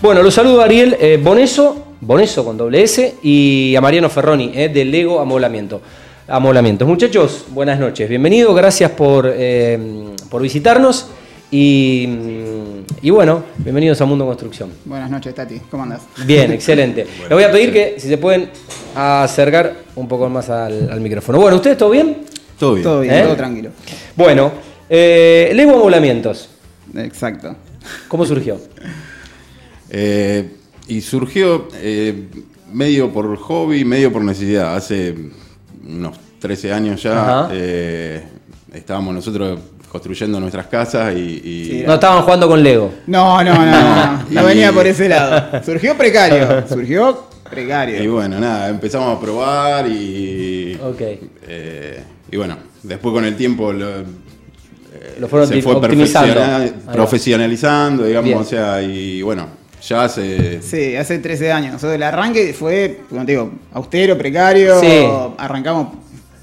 Bueno, los saludo a Ariel eh, Boneso, Boneso con doble S, y a Mariano Ferroni, eh, de Lego Amoblamiento. Amoblamientos. Muchachos, buenas noches, bienvenidos, gracias por, eh, por visitarnos y, mm, y bueno, bienvenidos a Mundo Construcción. Buenas noches, Tati. ¿Cómo andas? Bien, excelente. Les voy a pedir que si se pueden acercar un poco más al, al micrófono. Bueno, ¿ustedes todo bien? Todo bien. Todo bien, ¿Eh? todo tranquilo. Bueno, eh, Lego Amoblamientos, Exacto. ¿cómo surgió? Eh, y surgió eh, medio por hobby, medio por necesidad. Hace unos 13 años ya eh, estábamos nosotros construyendo nuestras casas y, y- Sí, No estaban jugando con Lego. No, no, no, no. Venía por ese lado. Surgió precario. Surgió precario. y bueno, nada, empezamos a probar y, Ok. eh, y bueno, después con el tiempo lo, eh, Lo fueron se fue optimizando. profesionalizando, digamos, Bien. o sea, y bueno, ya hace... Sí, hace 13 años. Nosotros el arranque fue, como te digo, austero, precario. Sí. Arrancamos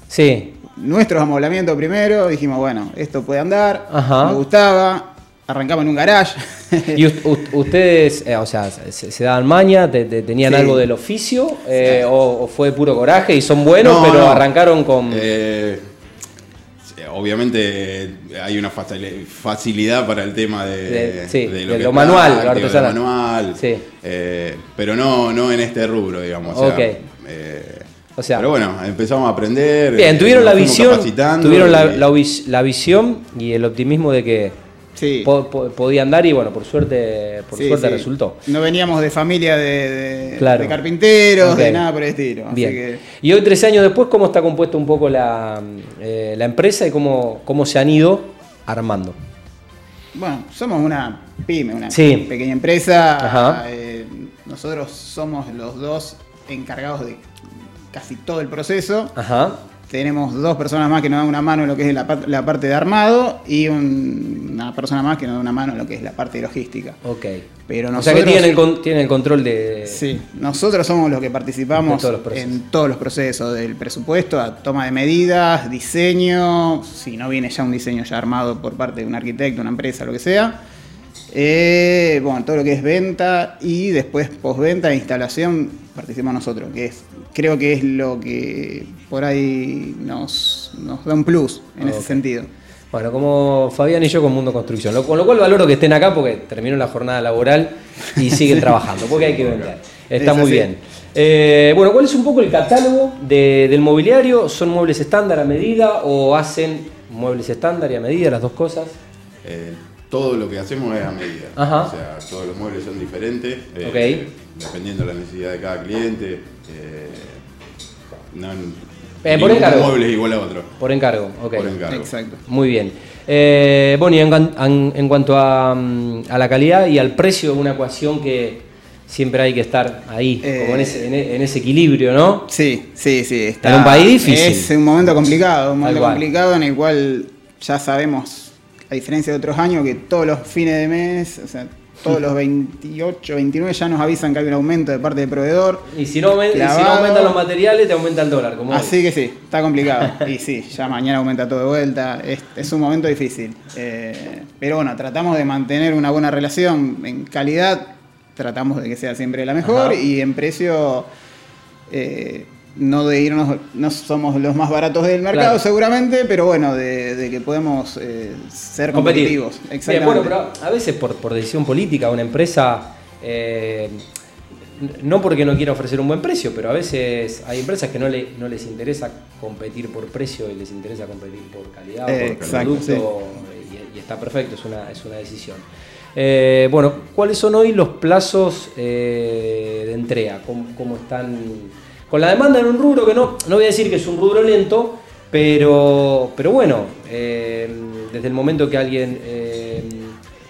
Sí, nuestros amoblamientos primero. Dijimos, bueno, esto puede andar. Ajá. Me gustaba. Arrancamos en un garage. ¿Y us- us- ustedes, eh, o sea, se, se daban maña, te- te- tenían Sí. algo del oficio eh, o, o fue puro coraje y son buenos, No, pero no. arrancaron con... Eh, obviamente hay una facil- facilidad para el tema de, De- sí, de que lo manual, lo práctico, artesanal. lo manual, Sí. eh, pero no, no en este rubro, digamos. o sea, Ok. eh, O sea- pero bueno, empezamos a aprender. Bien, eh, tuvieron la visión, tuvieron la, y- la vis- la visión y el optimismo de que sí. po- po- podían dar y bueno, por suerte, por Sí, suerte sí. resultó. No veníamos de familia de, de- Claro. de carpinteros, de nada por el estilo. Así Bien. que, Y hoy, 13 años después, ¿cómo está compuesta un poco la, eh, la empresa y cómo, cómo se han ido armando? Bueno, somos una pyme, una pequeña empresa. Eh, nosotros somos los dos encargados de casi todo el proceso. Ajá. Tenemos dos personas más que nos dan una mano en lo que es la, par- la parte de armado y un- una persona más que nos da una mano en lo que es la parte de logística. Ok. Pero o sea nosotros, que tienen el, con- tienen el control de... sí, nosotros somos los que participamos todos los en todos los procesos, del presupuesto a toma de medidas, diseño, si no viene ya un diseño ya armado por parte de un arquitecto, una empresa, lo que sea. Eh, bueno, todo lo que es venta y después postventa e instalación participamos nosotros, que es creo que es lo que por ahí nos, nos da un plus en ese sentido. Bueno, como Fabián y yo con Mundo Construcción. Lo- con lo cual valoro que estén acá porque terminó la jornada laboral y siguen trabajando, porque hay que vender. Está Es muy así. bien. Eh, bueno, ¿cuál es un poco el catálogo de- del mobiliario? ¿Son muebles estándar a medida o hacen muebles estándar y a medida, las dos cosas? eh, todo lo que hacemos es a medida. Ajá. O sea, todos los muebles son diferentes. eh, Ok. Dependiendo de la necesidad de cada cliente. eh, no, Eh, por encargo. mueble es igual a otro. Por encargo, ok. Por encargo. Exacto. Muy bien. Eh, bueno, y en, en- en cuanto a, mm, a la calidad y al precio, una ecuación que siempre hay que estar ahí, Eh, como en ese, en e- en ese equilibrio, ¿no? Sí, sí, sí. Está, En un país difícil. Es un momento complicado, un momento complicado en el cual ya sabemos, a diferencia de otros años, que todos los fines de mes, o sea, todos los 28, 29 ya nos avisan que hay un aumento de parte del proveedor. Y si no, si aumentan los materiales, te aumenta el dólar. Como hoy. Así que sí, está complicado. Y sí, ya mañana aumenta todo de vuelta. Es, es un momento difícil. Eh, pero bueno, tratamos de mantener una buena relación en calidad. Tratamos de que sea siempre la mejor. Ajá. Y en precio, eh, no de irnos, no somos los más baratos del mercado Claro. seguramente, pero bueno, de, de que podemos eh, ser Competir. competitivos. Bien, Exactamente. bueno, pero a veces por, por decisión política, una empresa, eh, no porque no quiera ofrecer un buen precio, pero a veces hay empresas que no, le- no les interesa competir por precio y les interesa competir por calidad, o por Exacto, producto, y, y está perfecto, es una, es una decisión. Eh, bueno, ¿cuáles son hoy los plazos eh, de entrega? ¿Cómo, cómo están? Con la demanda en un rubro que no, no voy a decir que es un rubro lento, pero, pero bueno, eh, desde el momento que alguien eh,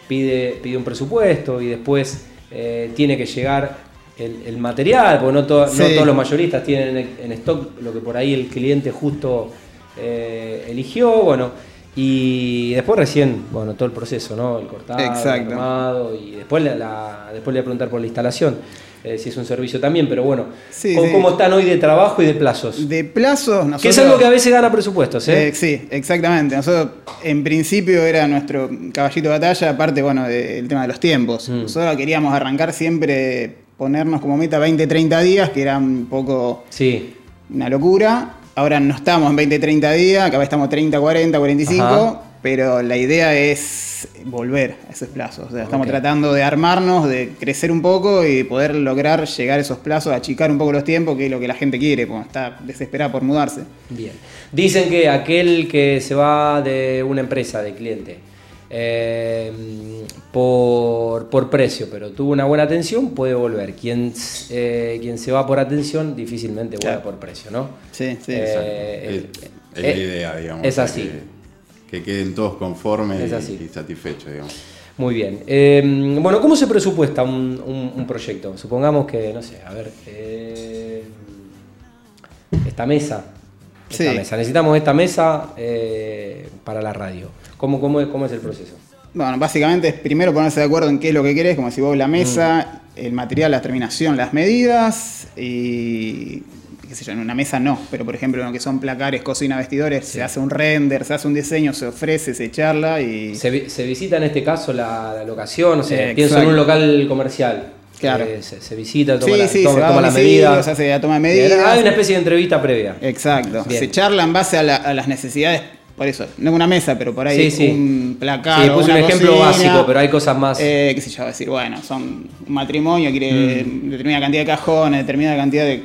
pide, pide un presupuesto y después eh, tiene que llegar el, el material, porque no, to- no Sí. todos los mayoristas tienen en, en stock lo que por ahí el cliente justo eligió, bueno, Y después recién, bueno, todo el proceso, ¿no? El cortado, Exacto. el y después, la, la- después le voy a preguntar por la instalación, eh, si es un servicio también, pero bueno, Sí, ¿cómo, sí. cómo están hoy de trabajo y de plazos? De plazos, nosotros... que es algo que a veces gana presupuestos, ¿eh? Eh, sí, exactamente. Nosotros, en principio, era nuestro caballito de batalla, aparte, bueno, del tema de los tiempos. Mm. Nosotros queríamos arrancar siempre, ponernos como meta 20, 30 días, que era un poco Sí, una locura. Ahora no estamos en 20, 30 días, acá estamos 30, 40, 45, Ajá. Pero la idea es volver a esos plazos. O sea, estamos tratando de armarnos, de crecer un poco y poder lograr llegar a esos plazos, achicar un poco los tiempos, que es lo que la gente quiere, porque está desesperada por mudarse. bien. Dicen que aquel que se va de una empresa, de cliente, eh, por, por precio, pero tuvo una buena atención, puede volver. Quien, eh, quien se va por atención, difícilmente vuelve Claro. por precio, ¿no? Sí, sí. Eh, Es, es eh, la idea, digamos. es así. Que, que queden todos conformes Es y- así. y satisfechos, digamos. Muy bien. Eh, bueno, ¿cómo se presupuesta un, un- un proyecto? Supongamos que, no sé, a ver, eh, esta mesa. Esta Sí. mesa. Necesitamos esta mesa eh, para la radio. ¿Cómo, cómo, es, ¿Cómo es el proceso? Bueno, básicamente es primero ponerse de acuerdo en qué es lo que querés, como si vos la mesa, Mm. el material, la terminación, las medidas y qué sé yo, en una mesa no, pero por ejemplo en lo que son placares, cocina, vestidores, se hace un render, se hace un diseño, se ofrece, se charla y Se, vi- se visita en este caso la, la locación, o sea, Eh, pienso en un local comercial. Claro. Eh, se, se visita, toma Sí, la, sí, toma- se toma la medida. se hace la toma de medidas. Hay una especie de entrevista previa. Exacto. Bien. Se charla en base a, la- a las necesidades, por eso, no una mesa, pero por ahí sí. un placar. Sí, puse un ejemplo cocina. básico, pero hay cosas más. Eh, qué sé yo, decir, bueno, son un matrimonio, quiere Mm. determinada cantidad de cajones, determinada cantidad de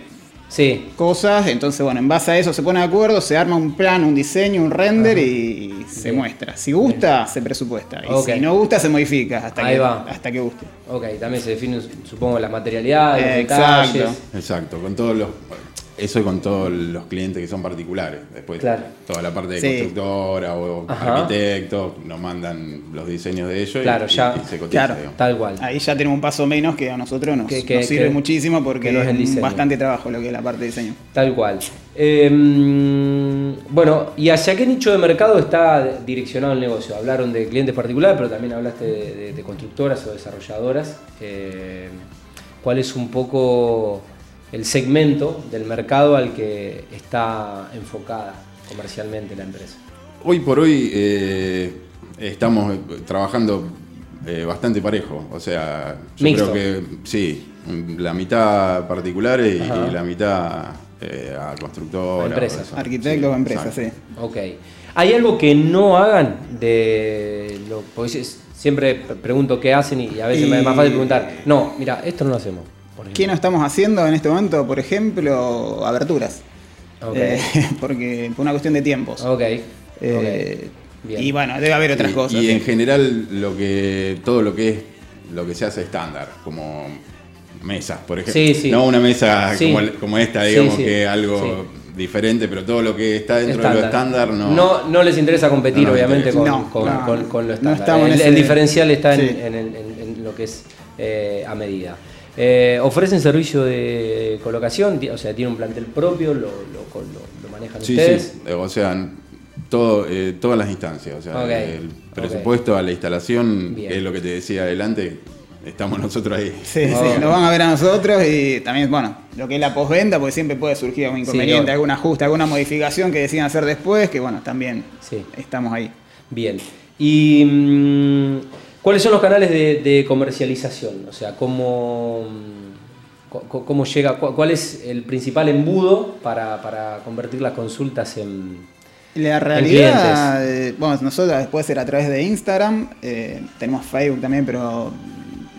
sí, cosas, entonces bueno, en base a eso se pone de acuerdo, se arma un plan, un diseño, un render Ajá. y se Bien. muestra. Si gusta, se presupuesta. Y si no gusta, se modifica hasta, Ahí que, va. hasta que guste. ok, también se definen, supongo, las materialidades, los Exacto. detalles. Exacto, con todos los. Eso con todos los clientes que son particulares. Después, Claro. toda la parte de Sí. constructora o Ajá. arquitecto, nos mandan los diseños de ellos y- Claro, y, ya. y se cotiza. Claro. digamos. Tal cual. Ahí ya tenemos un paso menos que a nosotros nos, Que- que- nos sirve que- muchísimo porque que no es el es diseño. bastante trabajo lo que es la parte de diseño. Tal cual. Eh, bueno, ¿y hacia qué nicho de mercado está direccionado el negocio? Hablaron de clientes particulares, pero también hablaste de, de- de constructoras o desarrolladoras. Eh, ¿Cuál es un poco el segmento del mercado al que está enfocada comercialmente la empresa? Hoy por hoy eh, estamos trabajando eh, bastante parejo. O sea, yo Mixto. creo que sí, la mitad particulares y, la mitad eh, a constructoras. Empresas. Arquitectos o empresas, exacto. sí. Ok. ¿Hay algo que no hagan de lo porque si- siempre pre- pregunto qué hacen y a veces me es más fácil preguntar, no, mira, esto no lo hacemos. Por ejemplo. ¿Qué no estamos haciendo en este momento? Por ejemplo, aberturas. Eh, porque por una cuestión de tiempos. Ok. Eh, y bueno, debe haber otras y, cosas. y sí. en general lo que todo lo que es lo que se hace estándar, como mesas, por ejemplo. Sí, sí. No una mesa Sí. como, como esta, digamos sí. que algo Sí. diferente, pero todo lo que está dentro de lo estándar no. no, no les interesa competir, No obviamente, con, interesa. No, con- no, con- con lo estándar. el, ese- el diferencial está en, Sí. en el- en- en lo que es eh, a medida. Eh, ¿Ofrecen servicio de colocación? O sea, ¿tiene un plantel propio? ¿Lo, lo, lo- lo manejan Sí, ustedes? sí. O sea, todo, eh, todas las instancias. O sea, Ok, el presupuesto a la instalación, Bien. es lo que te decía adelante, estamos nosotros ahí. Sí, Oh. sí, nos van a ver a nosotros y también, bueno, lo que es la postventa, porque siempre puede surgir algún inconveniente, obvio. algún ajuste, alguna modificación que decidan hacer después, que bueno, también Sí. estamos ahí. Bien. ¿Y mm, cuáles son los canales de, de comercialización? O sea, ¿cómo, mm, cómo llega, cu- cuál es el principal embudo para, para convertir las consultas en... La realidad, eh, bueno, nosotros puede ser a través de Instagram, eh, tenemos Facebook también, pero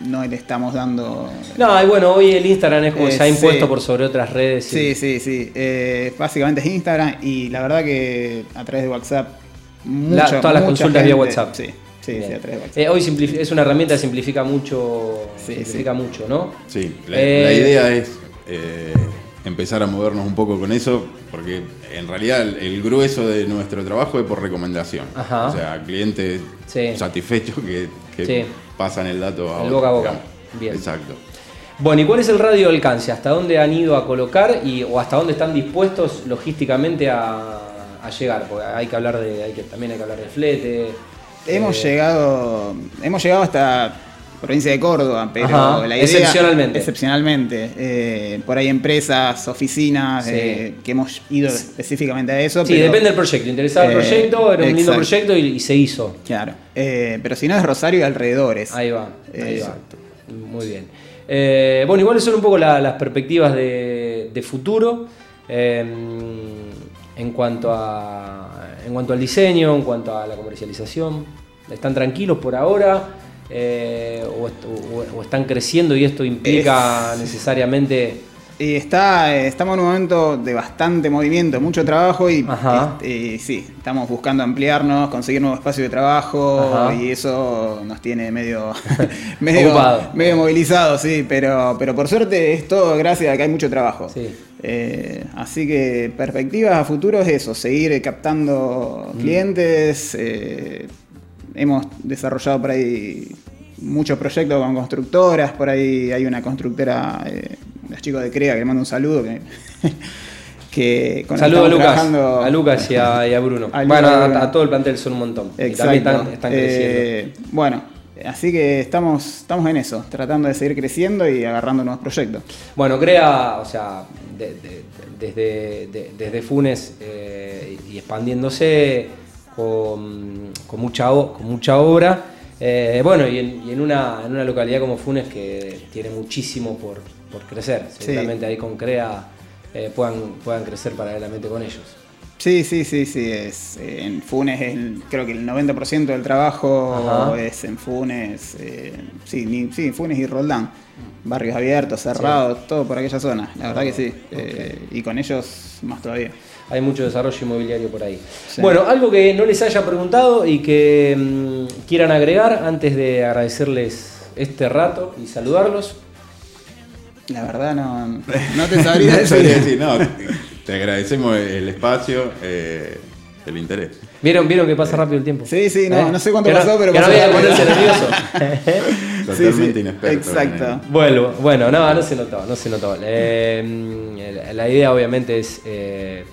no le estamos dando... No, y bueno, hoy el Instagram es como Eh, se ha impuesto sí. por sobre otras redes. y- Sí, sí, sí. eh, básicamente es Instagram y la verdad que a través de WhatsApp... La- mucha- todas las consultas vía WhatsApp. Sí, sí, Bien. sí, a través de. Eh, hoy es una herramienta que simplifica mucho, Sí, simplifica mucho, ¿no? Sí, la, Eh, la idea es eh, empezar a movernos un poco con eso, porque en realidad el, el grueso de nuestro trabajo es por recomendación. Ajá. O sea, clientes Sí. satisfechos que, que Sí. pasan el dato a El otros, boca a boca. digamos. Bien. Exacto. Bueno, ¿y cuál es el radio de alcance? ¿Hasta dónde han ido a colocar y, o hasta dónde están dispuestos logísticamente a, a llegar? Porque hay que hablar de, hay que, también hay que hablar de flete. Hemos eh, llegado. Hemos llegado hasta provincia de Córdoba, pero Ajá, la idea. excepcionalmente. Excepcionalmente. Eh, por ahí empresas, oficinas, Sí. eh, que hemos ido específicamente a eso. Sí, pero- depende del proyecto. Interesaba el Eh, proyecto, era un lindo proyecto y, y se hizo. Claro. Pero si no es Rosario y alrededores. Ahí va, ahí va. Muy bien. Bueno, iguales son un poco la- las perspectivas de, de futuro en, cuanto a, en cuanto al diseño, en cuanto a la comercialización. ¿Están tranquilos por ahora? Eh, o, est- o- o están creciendo y esto implica Es- necesariamente... Y está, eh, estamos en un momento de bastante movimiento, mucho trabajo y, este, y sí, estamos buscando ampliarnos, conseguir nuevo espacio de trabajo Ajá. y eso nos tiene medio, medio, medio movilizados, sí, pero, pero por suerte es todo gracias a que hay mucho trabajo. Sí. Eh, así que perspectivas a futuro es eso, seguir captando Mm. clientes. eh, hemos desarrollado por ahí muchos proyectos con constructoras, por ahí hay una constructora, eh, los chicos de CREA, que le mando un saludo, que, con Saludos a Lucas, trabajando- a Lucas y a, y a Bruno. A bueno, a todo el plantel son un montón. Y Exacto. también están, están creciendo. Eh, bueno, así que estamos, estamos en eso, tratando de seguir creciendo y agarrando nuevos proyectos. Bueno, crea, o sea, de- de- desde, de- desde Funes eh, y expandiéndose con, con mucha, con mucha obra. Eh, bueno, y, en, y en una, en una localidad como Funes que tiene muchísimo por, por crecer. Sí. Seguramente ahí con CREA eh, puedan, puedan crecer paralelamente con ellos. Sí, sí, sí, sí. Es, eh, en Funes el- creo que el 90% del trabajo Ajá. es en Funes. eh, sí, ni- sí, Funes y Roldán. Barrios abiertos, cerrados, todo por aquella zona. La verdad que sí. eh, y con ellos más todavía. Hay mucho desarrollo inmobiliario por ahí. Sí. Bueno, algo que no les haya preguntado y que mm, quieran agregar antes de agradecerles este rato y saludarlos. La verdad no, no te sabría decir, no, te agradecemos el espacio, eh, el interés. ¿Vieron, ¿Vieron que pasa rápido el tiempo? Sí, sí, no, ¿Eh? no sé cuánto Que no- pasó, pero que no pasó que rápido. ponerse nervioso. Totalmente sí, inexperto. exacto. en- Bueno, bueno, no, no se notó, no se notó. Eh, la idea obviamente es eh,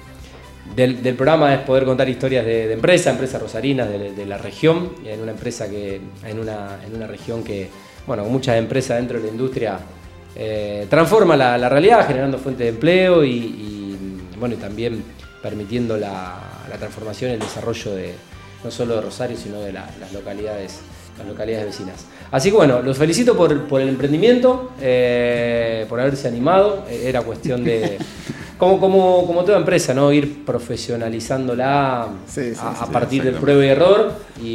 del, del programa es poder contar historias de, de empresas, empresas rosarinas de, de la región, en una empresa que, en una, en una región que, bueno, con muchas empresas dentro de la industria eh, transforma la, la realidad, generando fuentes de empleo y, y, bueno, y también permitiendo la, la transformación y el desarrollo de no solo de Rosario, sino de la- las localidades las localidades vecinas. Así que bueno, los felicito por, por el emprendimiento, eh, por haberse animado. Eh, Era cuestión de, como, como, como toda empresa, ¿no? ir profesionalizándola Sí, sí, a, a sí, partir del prueba y error y,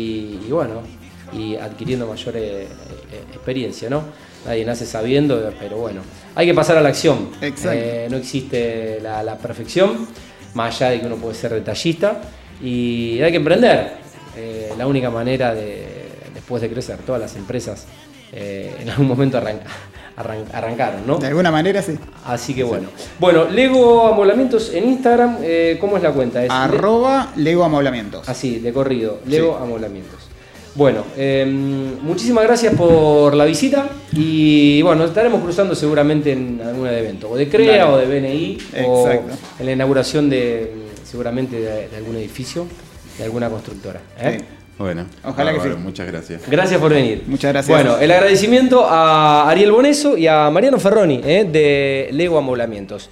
y bueno, y adquiriendo mayor eh, eh, experiencia, ¿no? Nadie nace sabiendo, pero bueno, hay que pasar a la acción. Exacto. Eh, no existe la, la perfección, más allá de que uno puede ser detallista, y hay que emprender. Eh, la única manera de, después de crecer, todas las empresas en algún momento arranca- arran- arrancaron, ¿no? De alguna manera sí. Así que bueno. Bueno, Lego Amoblamientos en Instagram, eh, ¿cómo es la cuenta? Es Arroba Lego Amoblamientos. Así, de corrido, Lego Amoblamientos. Bueno, eh, muchísimas gracias por la visita y bueno, nos estaremos cruzando seguramente en algún evento, o de CREA Dale. o de BNI, o en la inauguración de seguramente de, de algún edificio, de alguna constructora. ¿eh? Sí. Bueno, Ojalá que bárbaro, sí. Muchas gracias. Gracias por venir. Muchas gracias. Bueno, el agradecimiento a Ariel Boneso y a Mariano Ferroni ¿eh? de Lego Amoblamientos.